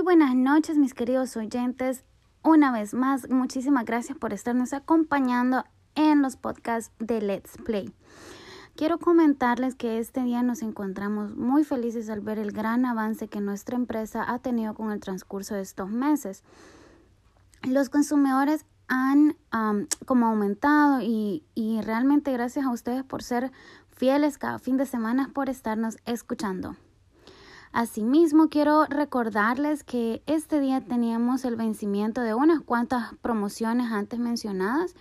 Muy buenas noches mis queridos oyentes. Una vez más, muchísimas gracias por estarnos acompañando en los podcasts de Let's Play. Quiero comentarles que este día nos encontramos muy felices al ver el gran avance que nuestra empresa ha tenido con el transcurso de estos meses. Los consumidores han como aumentado y, y realmente gracias a ustedes por ser fieles cada fin de semana por estarnos escuchando. Asimismo, quiero recordarles que este día teníamos el vencimiento de unas cuantas promociones antes mencionadas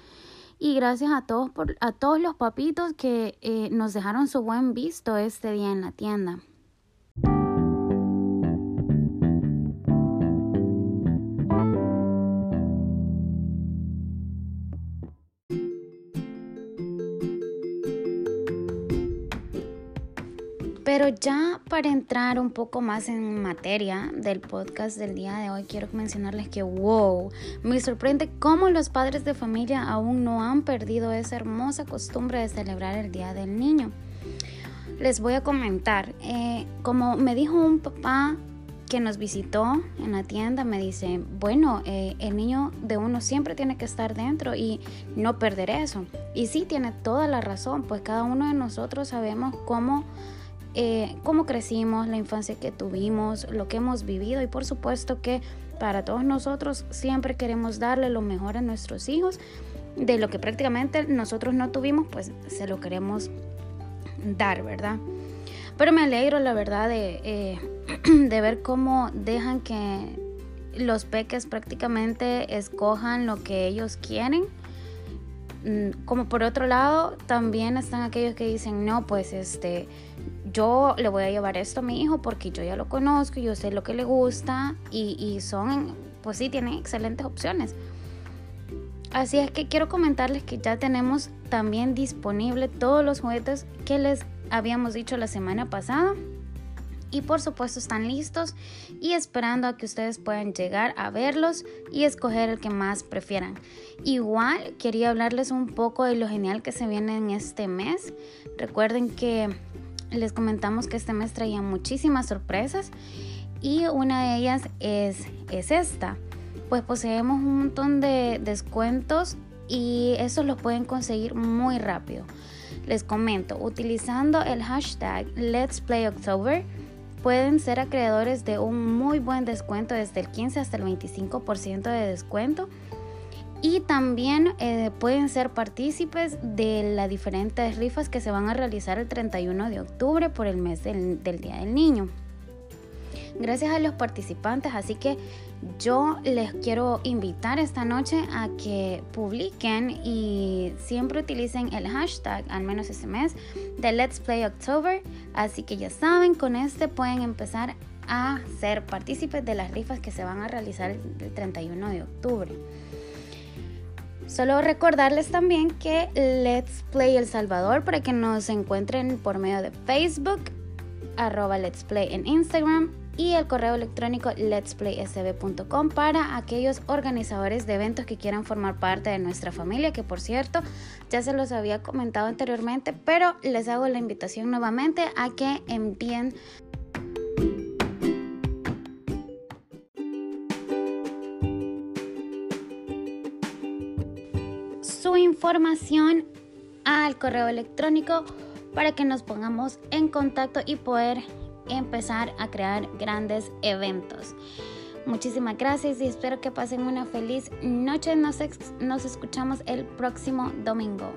y gracias a todos, por, a todos los papitos que eh, nos dejaron su buen visto este día en la tienda. Pero ya para entrar un poco más en materia del podcast del día de hoy, quiero mencionarles que, wow, me sorprende cómo los padres de familia aún no han perdido esa hermosa costumbre de celebrar el Día del Niño. Les voy a comentar, eh, como me dijo un papá que nos visitó en la tienda, me dice, bueno, eh, el niño de uno siempre tiene que estar dentro y no perder eso. Y sí, tiene toda la razón, pues cada uno de nosotros sabemos cómo eh, cómo crecimos, la infancia que tuvimos, lo que hemos vivido y por supuesto que para todos nosotros siempre queremos darle lo mejor a nuestros hijos. De lo que prácticamente nosotros no tuvimos, pues se lo queremos dar, ¿verdad? Pero me alegro, la verdad, de, eh, de ver cómo dejan que los peques prácticamente escojan lo que ellos quieren. Mm, como por otro lado, también están aquellos que dicen, no, pues este, yo le voy a llevar esto a mi hijo porque yo ya lo conozco, yo sé lo que le gusta y, son, pues sí, tienen excelentes opciones. Así es que quiero comentarles que ya tenemos también disponible todos los juguetes que les habíamos dicho la semana pasada. Y por supuesto están listos y esperando a que ustedes puedan llegar a verlos y escoger el que más prefieran. Igual quería hablarles un poco de lo genial que se viene en este mes. Recuerden que les comentamos que este mes traía muchísimas sorpresas y una de ellas es, es esta. Pues poseemos un montón de descuentos y eso los pueden conseguir muy rápido. Les comento, utilizando el hashtag Let's Play October, pueden ser acreedores de un muy buen descuento desde el 15 hasta el 25% de descuento y también eh, pueden ser partícipes de las diferentes rifas que se van a realizar el 31 de octubre por el mes del, Día del Niño. Gracias a los participantes, así que yo les quiero invitar esta noche a que publiquen y siempre utilicen el hashtag, al menos ese mes, de Let's Play October. Así que ya saben, con este pueden empezar a ser partícipes de las rifas que se van a realizar el 31 de octubre. Solo recordarles también que Let's Play El Salvador para que nos encuentren por medio de Facebook, arroba Let's Play en Instagram y el correo electrónico letsplaysb.com para aquellos organizadores de eventos que quieran formar parte de nuestra familia, que por cierto ya se los había comentado anteriormente, pero les hago la invitación nuevamente a que envíen información al correo electrónico para que nos pongamos en contacto y poder empezar a crear grandes eventos. Muchísimas gracias y espero que pasen una feliz noche. Nos, nos escuchamos el próximo domingo.